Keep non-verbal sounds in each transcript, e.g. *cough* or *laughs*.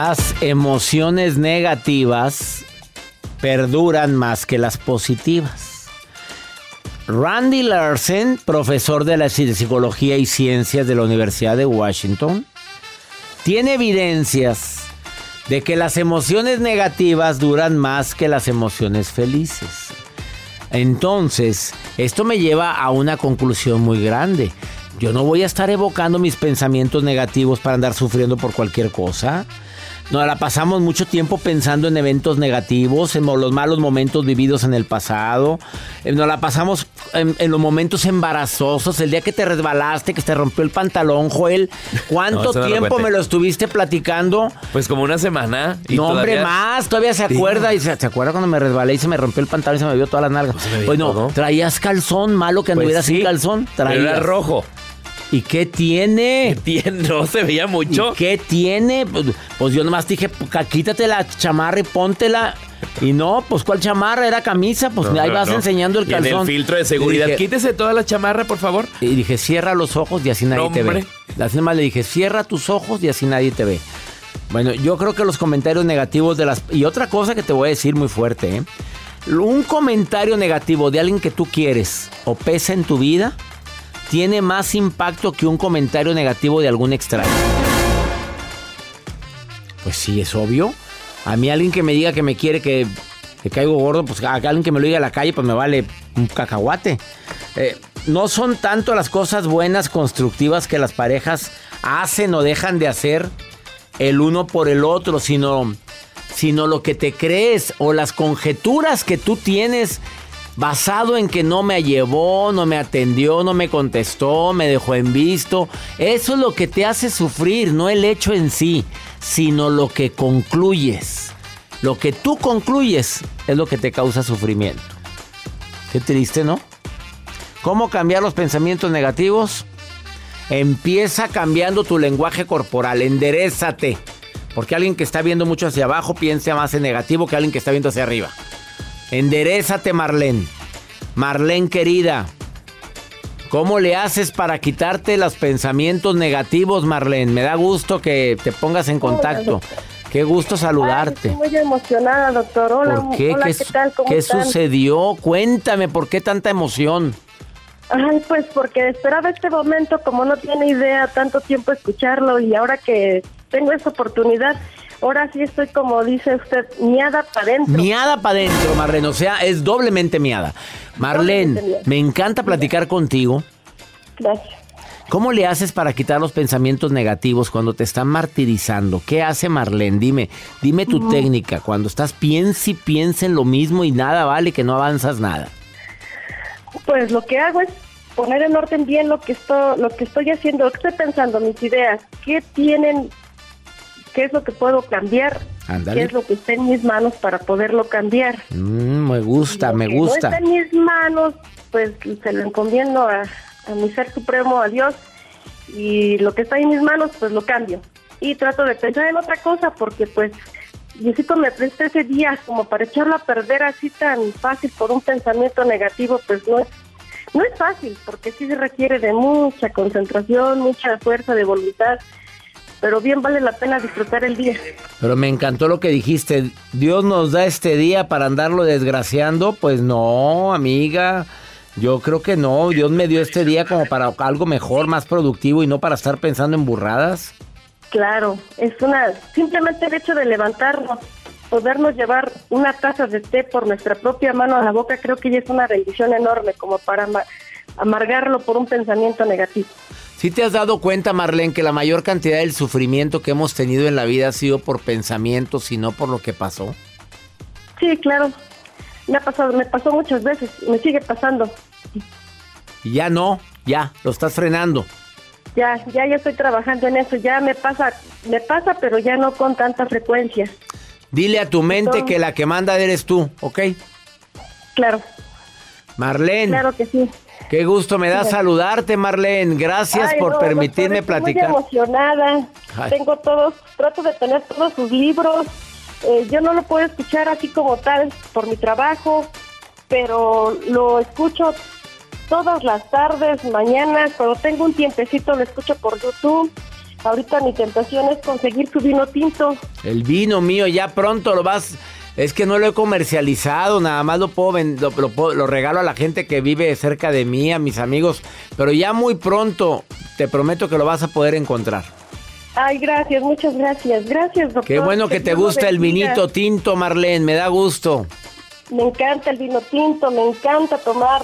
Las emociones negativas perduran más que las positivas. Randy Larsen, profesor de la psicología y ciencias de la Universidad de Washington, tiene evidencias de que las emociones negativas duran más que las emociones felices. Entonces, esto me lleva a una conclusión muy grande. Yo no voy a estar evocando mis pensamientos negativos para andar sufriendo por cualquier cosa. Nos la pasamos mucho tiempo pensando en eventos negativos, en los malos momentos vividos en el pasado. Eh, nos la pasamos en, en los momentos embarazosos, el día que te resbalaste, que te rompió el pantalón, Joel. ¿Cuánto *laughs* No, eso no lo tiempo me lo estuviste platicando? Pues como una semana. y no, hombre, más. Todavía se acuerda. Y se, ¿se acuerda cuando me resbalé y se me rompió el pantalón y se me vio todas las nalgas? Pues no, todo. traías calzón, malo que Pues anduvieras sí, sin calzón. pero Traías. era rojo. ¿Y qué tiene? *laughs* No se veía mucho. ¿Y qué tiene? Pues, pues yo nomás dije, "Ca- quítate la chamarra y póntela. Y no, pues ¿cuál chamarra? Era camisa. Pues No, ahí no, vas no. enseñando el Y en calzón. el filtro de seguridad. Dije, Quítese toda la chamarra, por favor. y dije, cierra los ojos y así nadie te ve. Así nomás le dije, cierra tus ojos y así nadie te ve. Bueno, yo creo que los comentarios negativos de las... Y otra cosa que te voy a decir muy fuerte, ¿eh? Un comentario negativo de alguien que tú quieres o pesa en tu vida tiene más impacto que un comentario negativo de algún extraño. Pues sí, es obvio. A mí alguien que me diga que me quiere, que, que caigo gordo, pues a alguien que me lo diga a la calle, pues me vale un cacahuate. Eh, no son tanto las cosas buenas, constructivas que las parejas hacen o dejan de hacer el uno por el otro, sino, sino lo que te crees o las conjeturas que tú tienes basado en que no me llevó, no me atendió, no me contestó, me dejó en visto. Eso es lo que te hace sufrir, no el hecho en sí, sino lo que concluyes. Lo que tú concluyes es lo que te causa sufrimiento. Qué triste, ¿no? ¿Cómo cambiar los pensamientos negativos? Empieza cambiando tu lenguaje corporal, enderezate. Porque alguien que está viendo mucho hacia abajo piensa más en negativo que alguien que está viendo hacia arriba. Enderezate, Marlene. Marlene querida. ¿Cómo le haces para quitarte los pensamientos negativos, Marlene? Me da gusto que te pongas en contacto. Qué gusto saludarte. Ay, estoy muy emocionada, doctor. Hola, ¿Por qué? hola, ¿Qué, ¿qué, tal? ¿Cómo qué están? sucedió? Cuéntame, ¿por qué tanta emoción? Ay, pues porque esperaba este momento, como no tiene idea, tanto tiempo escucharlo y ahora que tengo esta oportunidad, ahora sí estoy como dice usted, miada para adentro. Miada para adentro, Marlene. O sea, es doblemente miada. Marlene, me encanta platicar contigo. Gracias. ¿Cómo le haces para quitar los pensamientos negativos cuando te están martirizando? ¿Qué hace Marlene? Dime, dime tu técnica. Cuando estás piensa y piensa en lo mismo y nada vale, que no avanzas nada. Pues lo que hago es poner en orden bien lo que estoy, lo que estoy haciendo, lo que estoy pensando, mis ideas, qué tienen, qué es lo que puedo cambiar, Ándale. qué es lo que está en mis manos para poderlo cambiar. Mm, me gusta, me que No gusta. está en mis manos, pues se lo encomiendo a, a mi ser supremo, a Dios, y lo que está en mis manos, pues lo cambio. Y trato de pensar en otra cosa, porque pues Diosito me presta ese día como para echarlo a perder así tan fácil por un pensamiento negativo, pues no es, no es fácil, porque sí se requiere de mucha concentración, mucha fuerza de voluntad, pero bien vale la pena disfrutar el día. Pero me encantó lo que dijiste. Dios nos da este día para andarlo desgraciando. Pues no, amiga. Yo creo que no. Dios me dio este día como para algo mejor, más productivo y no para estar pensando en burradas. Claro, es una simplemente el hecho de levantarnos, podernos llevar una taza de té por nuestra propia mano a la boca, creo que ya es una bendición enorme como para ama- amargarlo por un pensamiento negativo. ¿Sí te has dado cuenta, Marlene, que la mayor cantidad del sufrimiento que hemos tenido en la vida ha sido por pensamientos y no por lo que pasó? Sí, claro. Me ha pasado, me pasó muchas veces, me sigue pasando. Y ya no, ya, lo estás frenando. Ya, ya, ya estoy trabajando en eso. Ya me pasa, me pasa, pero ya no con tanta frecuencia. Dile a tu mente que la que manda eres tú, ¿ok? Claro, Marlene, claro que sí. Qué gusto me da saludarte, Marlene. Gracias Ay, por no, permitirme doctor, estoy platicar. Muy emocionada. Ay. Tengo todos, trato de tener todos sus libros. Eh, yo no lo puedo escuchar así como tal por mi trabajo, pero lo escucho todas las tardes, mañanas, cuando tengo un tiempecito lo escucho por YouTube. Ahorita mi tentación es conseguir su vino tinto. El vino mío ya pronto lo vas. Es que no lo he comercializado, nada más lo puedo, lo, lo regalo a la gente que vive cerca de mí, a mis amigos. Pero ya muy pronto te prometo que lo vas a poder encontrar. Ay, gracias, muchas gracias. Gracias, doctor. Qué bueno que te Dios lo gusta el vinito tinto, Marlene, me da gusto. Me encanta el vino tinto, me encanta tomar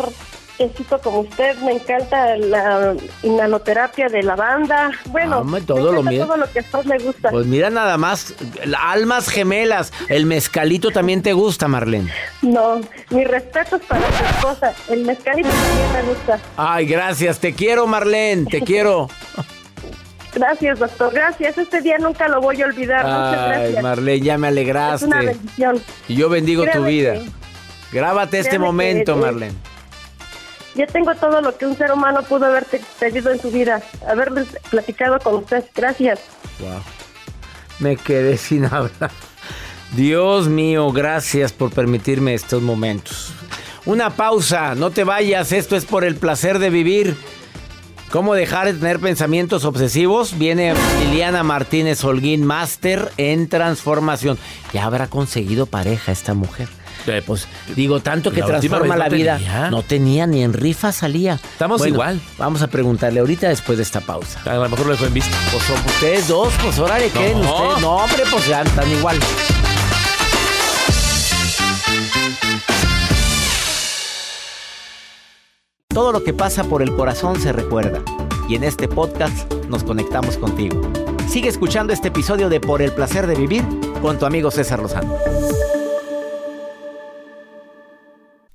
tecito como usted, me encanta la inhaloterapia de lavanda. Bueno, Hombre, me todo lo mío. todo lo que a le gusta. Pues mira nada más, almas gemelas, el mezcalito también te gusta, Marlene. No, mis respetos para su esposa. El mezcalito también me gusta. Ay, gracias, te quiero, Marlene, te *laughs* quiero. Gracias, doctor. Gracias. Este día nunca lo voy a olvidar. Muchas Ay, gracias. Marlene, ya me es una alegraste. bendición. Y yo bendigo tu vida. que- Grábate este créame que momento, es- Marlene. Ya tengo todo lo que un ser humano pudo haber pedido en su vida. Haberles platicado con usted. Gracias. Wow. Me quedé *laughs* sin hablar. Dios mío, gracias por permitirme estos momentos. Una pausa, no te vayas, esto es por el placer de vivir. ¿Cómo dejar de tener pensamientos obsesivos? Viene Liliana Martínez Holguín, máster en transformación. Ya habrá conseguido pareja esta mujer. Eh, Pues digo, tanto que La transforma la no vida. tenía. No tenía ni en rifa salía. Estamos igual. Vamos a preguntarle ahorita después de esta pausa. A lo mejor lo dejó en vista. Pues son ustedes dos, pues órale, ¿qué? No. Ustedes, no, hombre, pues ya están igual. Todo lo que pasa por el corazón se recuerda. Y en este podcast nos conectamos contigo. Sigue escuchando este episodio de Por el placer de vivir con tu amigo César Lozano.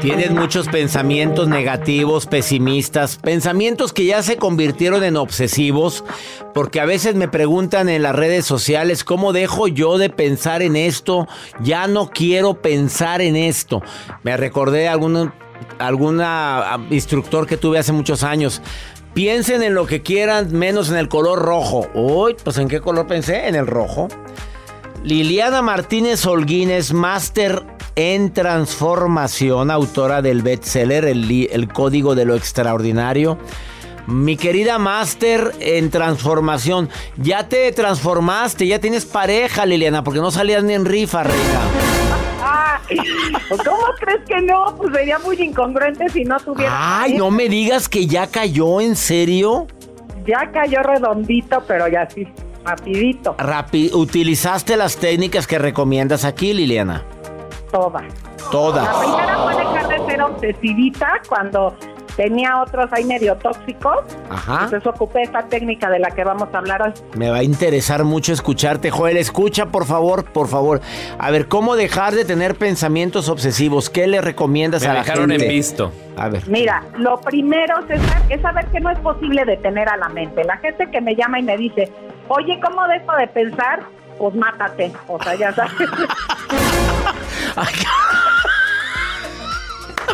Tienes muchos pensamientos negativos, pesimistas, pensamientos que ya se convirtieron en obsesivos, porque a veces me preguntan en las redes sociales, ¿cómo dejo yo de pensar en esto? Ya no quiero pensar en esto. Me recordé a algún alguna ah, instructor que tuve hace muchos años. Piensen en lo que quieran, menos en el color rojo. Uy, pues ¿en qué color pensé? En el rojo. Liliana Martínez Holguín es máster en transformación, autora del bestseller el, el Código de lo Extraordinario. Mi querida máster en transformación, ya te transformaste, ya tienes pareja, Liliana, porque no salías ni en rifa, reina. Ah, pues, ¿cómo crees que no? Pues sería muy incongruente si no tuviera. Ay, no me digas que ya cayó, ¿en serio? Ya cayó redondito, pero ya sí, rapidito, Rapi- ¿Utilizaste las técnicas que recomiendas aquí, Liliana? Toda. Todas. La primera fue dejar de ser obsesivita cuando tenía otros ahí medio tóxicos. Ajá. Entonces ocupé esta técnica de la que vamos a hablar hoy. Me va a interesar mucho escucharte, Joel. Escucha, por favor, por favor. A ver, ¿cómo dejar de tener pensamientos obsesivos? ¿Qué le recomiendas Me a la dejaron gente? en visto. A ver. Mira, lo primero, César, es saber que no es posible detener a la mente. La gente que me llama y me dice, oye, ¿cómo dejo de pensar? Pues mátate. O sea, ya sabes. *laughs* Ay, *laughs*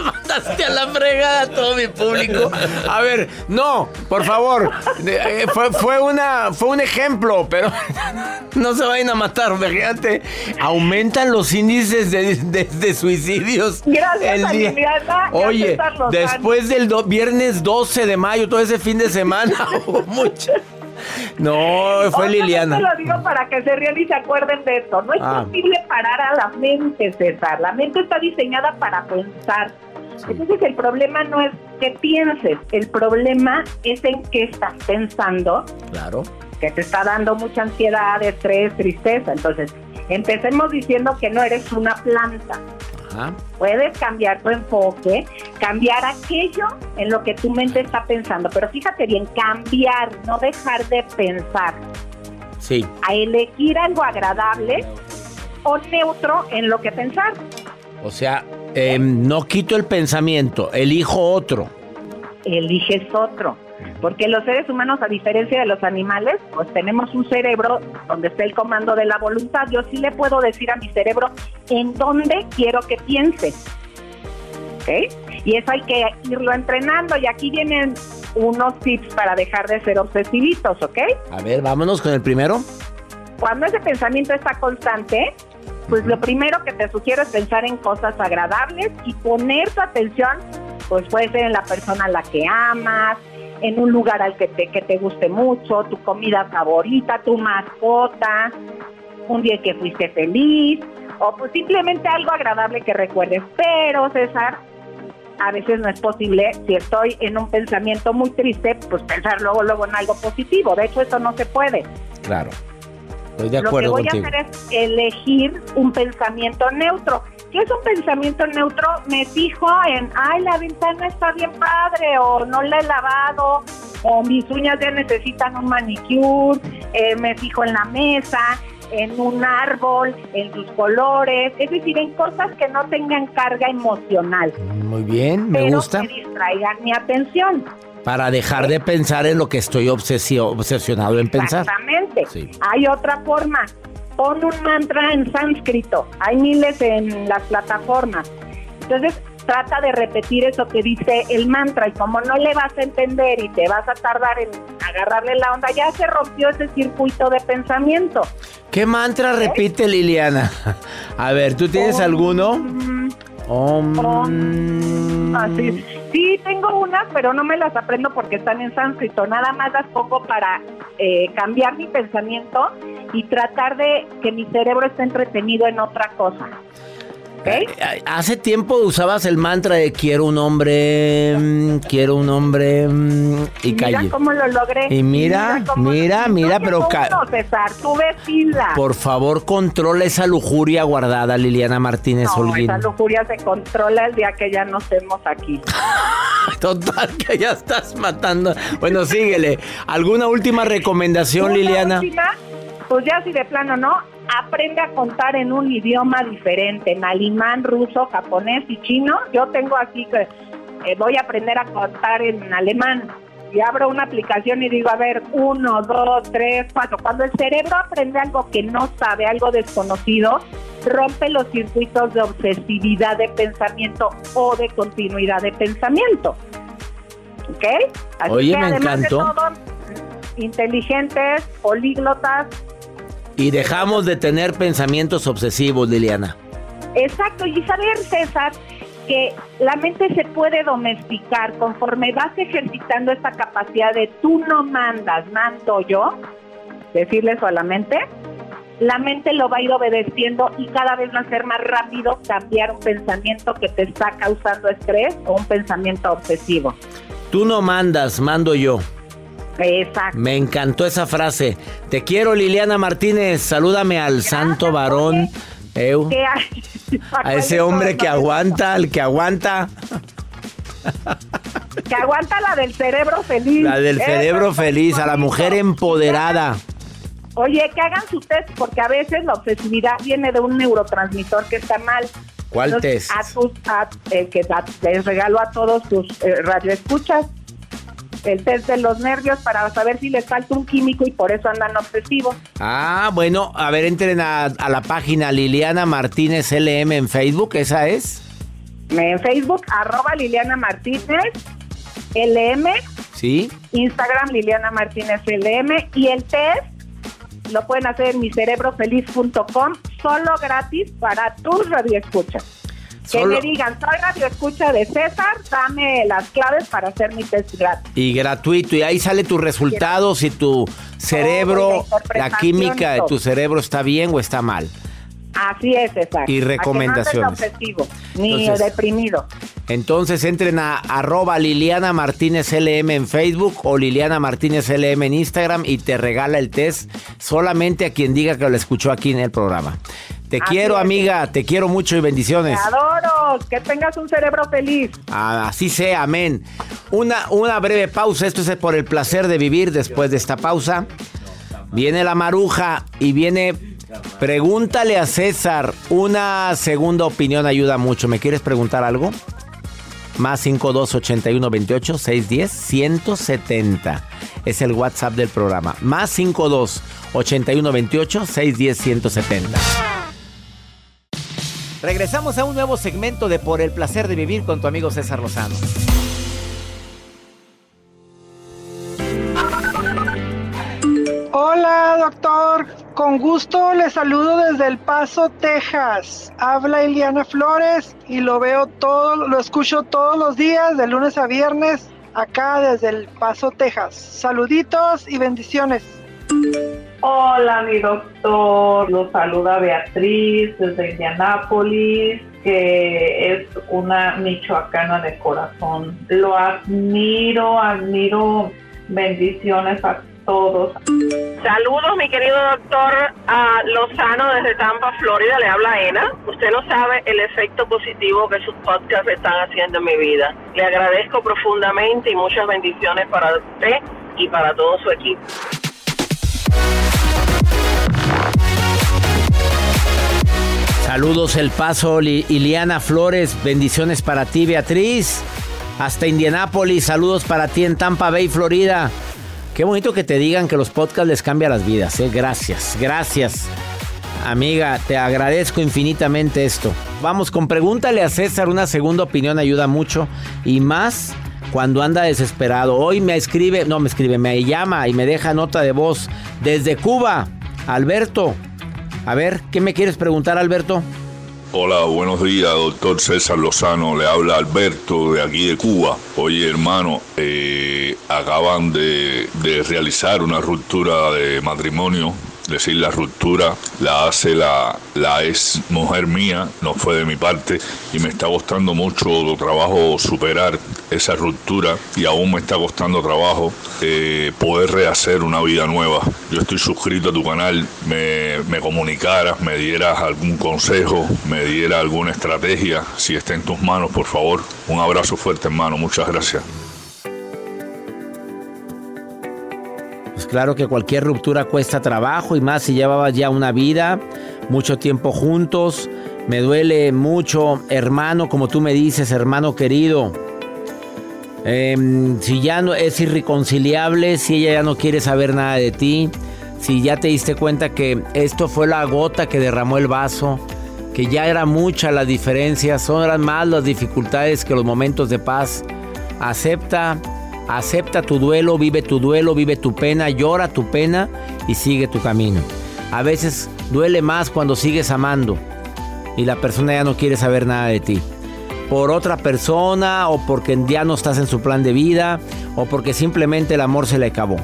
Mandaste a la fregada a todo mi público. A ver, no, por favor. Eh, fue, fue una, fue un ejemplo, pero *laughs* no se vayan a matar, fíjate. Aumentan los índices de, de- de suicidios. Gracias, el día. Oye, después del do- viernes 12 de mayo, todo ese fin de semana, *laughs* hubo mucho. No, fue Liliana. Te lo digo para que se rían y se acuerden de esto. No es Ah. posible parar a la mente, César. La mente está diseñada para pensar. Entonces el problema no es que pienses, el problema es en qué estás pensando, Claro. que te está dando mucha ansiedad, estrés, tristeza. Entonces, empecemos diciendo que no eres una planta. Ajá. Puedes cambiar tu enfoque, cambiar aquello en lo que tu mente está pensando. Pero fíjate bien, cambiar, no dejar de pensar. Sí. A elegir algo agradable o neutro en lo que pensar. O sea, em, no quito el pensamiento, elijo otro. Eliges otro. Porque los seres humanos, a diferencia de los animales, pues tenemos un cerebro donde está el comando de la voluntad. Yo sí le puedo decir a mi cerebro en dónde quiero que piense. ¿Ok? Y eso hay que irlo entrenando. Y aquí vienen unos tips para dejar de ser obsesivitos, ¿ok? A ver, vámonos con el primero. Cuando ese pensamiento está constante, pues lo primero que te sugiero es pensar en cosas agradables y poner tu atención, pues puede ser en la persona a la que amas, en un lugar al que te, que te guste mucho, tu comida favorita, tu mascota, un día que fuiste feliz, o pues simplemente algo agradable que recuerdes. Pero, César, a veces no es posible, si estoy en un pensamiento muy triste, pues pensar luego, luego en algo positivo. De hecho, eso no se puede. Claro. Estoy de Lo que acuerdo voy contigo. a hacer es elegir un pensamiento neutro. ¿Qué es un pensamiento neutro? Me fijo en, ay, la ventana está bien padre, o no la he lavado, o mis uñas ya necesitan un manicure, eh, me fijo en la mesa, en un árbol, en sus colores, es decir, en cosas que no tengan carga emocional, Muy bien, me pero gusta. que distraigan mi atención. Para dejar de pensar en lo que estoy obsesio- obsesionado en pensar. Exactamente. Sí. Hay otra forma. Pon un mantra en sánscrito. Hay miles en las plataformas. Entonces, trata de repetir eso que dice el mantra y como no le vas a entender y te vas a tardar en agarrarle la onda, ya se rompió ese circuito de pensamiento. ¿Qué mantra repite Liliana? *laughs* A ver, ¿tú tienes alguno? Om. Así. Sí, tengo unas, pero no me las aprendo porque están en sánscrito. Nada más las pongo para eh, cambiar mi pensamiento y tratar de que mi cerebro esté entretenido en otra cosa. Eh, Hace tiempo usabas el mantra de quiero un hombre, mm, quiero un hombre mm, y Mira calle. cómo lo logré. Y mira, mira, mira, pero uno, César, tú ves fila. Por favor, controla esa lujuria guardada, Liliana Martínez no, Holguín. esa lujuria se controla el día que ya no estemos aquí. *laughs* Total, que ya estás matando. Bueno, síguele. ¿Alguna última recomendación, Liliana? última, pues ya si de plano no, aprende a contar en un idioma diferente, en alemán, ruso, japonés y chino. Yo tengo aquí que eh, voy a aprender a contar en alemán. Y abro una aplicación y digo, a ver, uno, dos, tres, cuatro. Cuando el cerebro aprende algo que no sabe, algo desconocido, rompe los circuitos de obsesividad de pensamiento o de continuidad de pensamiento. ¿Ok? Así Oye, que me además de encantó. todo, inteligentes, políglotas, Y dejamos de tener pensamientos obsesivos, Liliana. Exacto, y saber, César, que la mente se puede domesticar conforme vas ejercitando esta capacidad de tú no mandas, mando yo, decirle eso a la mente, la mente lo va a ir obedeciendo y cada vez va a ser más rápido cambiar un pensamiento que te está causando estrés o un pensamiento obsesivo. Tú no mandas, mando yo. Exacto. Me encantó esa frase. Te quiero, Liliana Martínez. Salúdame al santo varón. Eu, a ese hombre que aguanta, al que aguanta. Que aguanta la del cerebro feliz. La del cerebro feliz, a la mujer empoderada. Oye, que hagan su test, porque a veces la obsesividad viene de un neurotransmisor que está mal. ¿Cuál Entonces, test? A tus, a- el que da- les regalo a todos tus eh, radioescuchas, el test de los nervios para saber si les falta un químico y por eso andan obsesivos. Ah, bueno, a ver, entren a, a la página Liliana Martínez LM en Facebook, ¿esa es? En Facebook, arroba Liliana Martínez, LM, ¿Sí? Instagram Liliana Martínez LM y el test lo pueden hacer en micerebrofeliz.com, solo gratis para tus radioescuchas. Que Solo- me digan, soy radioescucha de César, dame las claves para hacer mi test gratis. Y gratuito, y ahí sale tus resultados si tu cerebro, la química de y tu cerebro está bien o está mal. Así es, César. Y que recomendaciones. no ni Entonces- deprimido. Entonces entren a arroba Liliana Martínez LM en Facebook o Liliana Martínez LM en Instagram y te regala el test solamente a quien diga que lo escuchó aquí en el programa. Te Así quiero, es. amiga, te quiero mucho y bendiciones. Te adoro, que tengas un cerebro feliz. Ah, Así sea, amén. Una, una breve pausa, esto es por el placer de vivir después de esta pausa. Viene la maruja y viene, pregúntale a César, una segunda opinión ayuda mucho. ¿Me quieres preguntar algo? Más 52 81 28 610 170. Es el WhatsApp del programa. Más 52 81 28 610 170. Regresamos a un nuevo segmento de Por el placer de vivir con tu amigo César Lozano. Hola, doctor. Con gusto le saludo desde El Paso, Texas. Habla Iliana Flores y lo veo todo, lo escucho todos los días, de lunes a viernes, acá desde El Paso, Texas. Saluditos y bendiciones. Hola, mi doctor. Lo saluda Beatriz desde Indianápolis, que es una michoacana de corazón. Lo admiro, admiro. Bendiciones a todos. Saludos, mi querido doctor a Lozano desde Tampa, Florida. Le habla Ena. Usted no sabe el efecto positivo que sus podcasts están haciendo en mi vida. Le agradezco profundamente y muchas bendiciones para usted y para todo su equipo. Saludos El Paso, Li- Iliana Flores, bendiciones para ti, Beatriz. Hasta Indianápolis, saludos para ti en Tampa Bay, Florida. Qué bonito que te digan que los podcasts les cambian las vidas, ¿eh? Gracias, gracias. Amiga, te agradezco infinitamente esto. Vamos con pregúntale a César, una segunda opinión ayuda mucho y más cuando anda desesperado. Hoy me escribe, no me escribe, me llama y me deja nota de voz desde Cuba. Alberto, a ver, ¿qué me quieres preguntar, Alberto? Hola, buenos días, doctor César Lozano. Le habla Alberto de aquí de Cuba. Oye, hermano, eh, acaban de, de realizar una ruptura de matrimonio. Decir, la ruptura la hace la, la ex mujer mía, no fue de mi parte, y me está costando mucho trabajo superar esa ruptura y aún me está costando trabajo eh, poder rehacer una vida nueva. Yo estoy suscrito a tu canal, me, me comunicaras, me dieras algún consejo, me dieras alguna estrategia, si está en tus manos, por favor. Un abrazo fuerte, hermano, muchas gracias. Pues claro que cualquier ruptura cuesta trabajo y más si llevabas ya una vida, mucho tiempo juntos. Me duele mucho, hermano, como tú me dices, hermano querido. Em, si ya no es irreconciliable, si ella ya no quiere saber nada de ti, si ya te diste cuenta que esto fue la gota que derramó el vaso, que ya era mucha la diferencia, son más las dificultades que los momentos de paz. Acepta, acepta tu duelo, vive tu duelo, vive tu pena, llora tu pena y sigue tu camino. A veces duele más cuando sigues amando y la persona ya no quiere saber nada de ti. Por otra persona o porque ya no estás en su plan de vida o porque simplemente el amor se le acabó.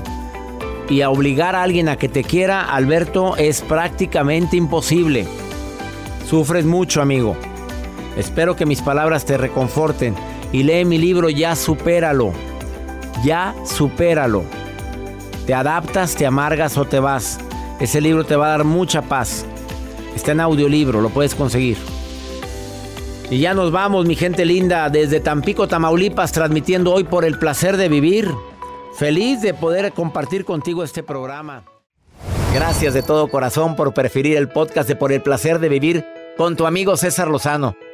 Y obligar a alguien a que te quiera, Alberto, es prácticamente imposible. Sufres mucho, amigo. Espero que mis palabras te reconforten y lee mi libro Ya supéralo. Ya supéralo. Te adaptas, te amargas o te vas. Ese libro te va a dar mucha paz. Está en audiolibro, lo puedes conseguir. Y ya nos vamos, mi gente linda, desde Tampico, Tamaulipas, transmitiendo hoy por el placer de vivir. Feliz de poder compartir contigo este programa. Gracias de todo corazón por preferir el podcast de Por el placer de vivir con tu amigo César Lozano.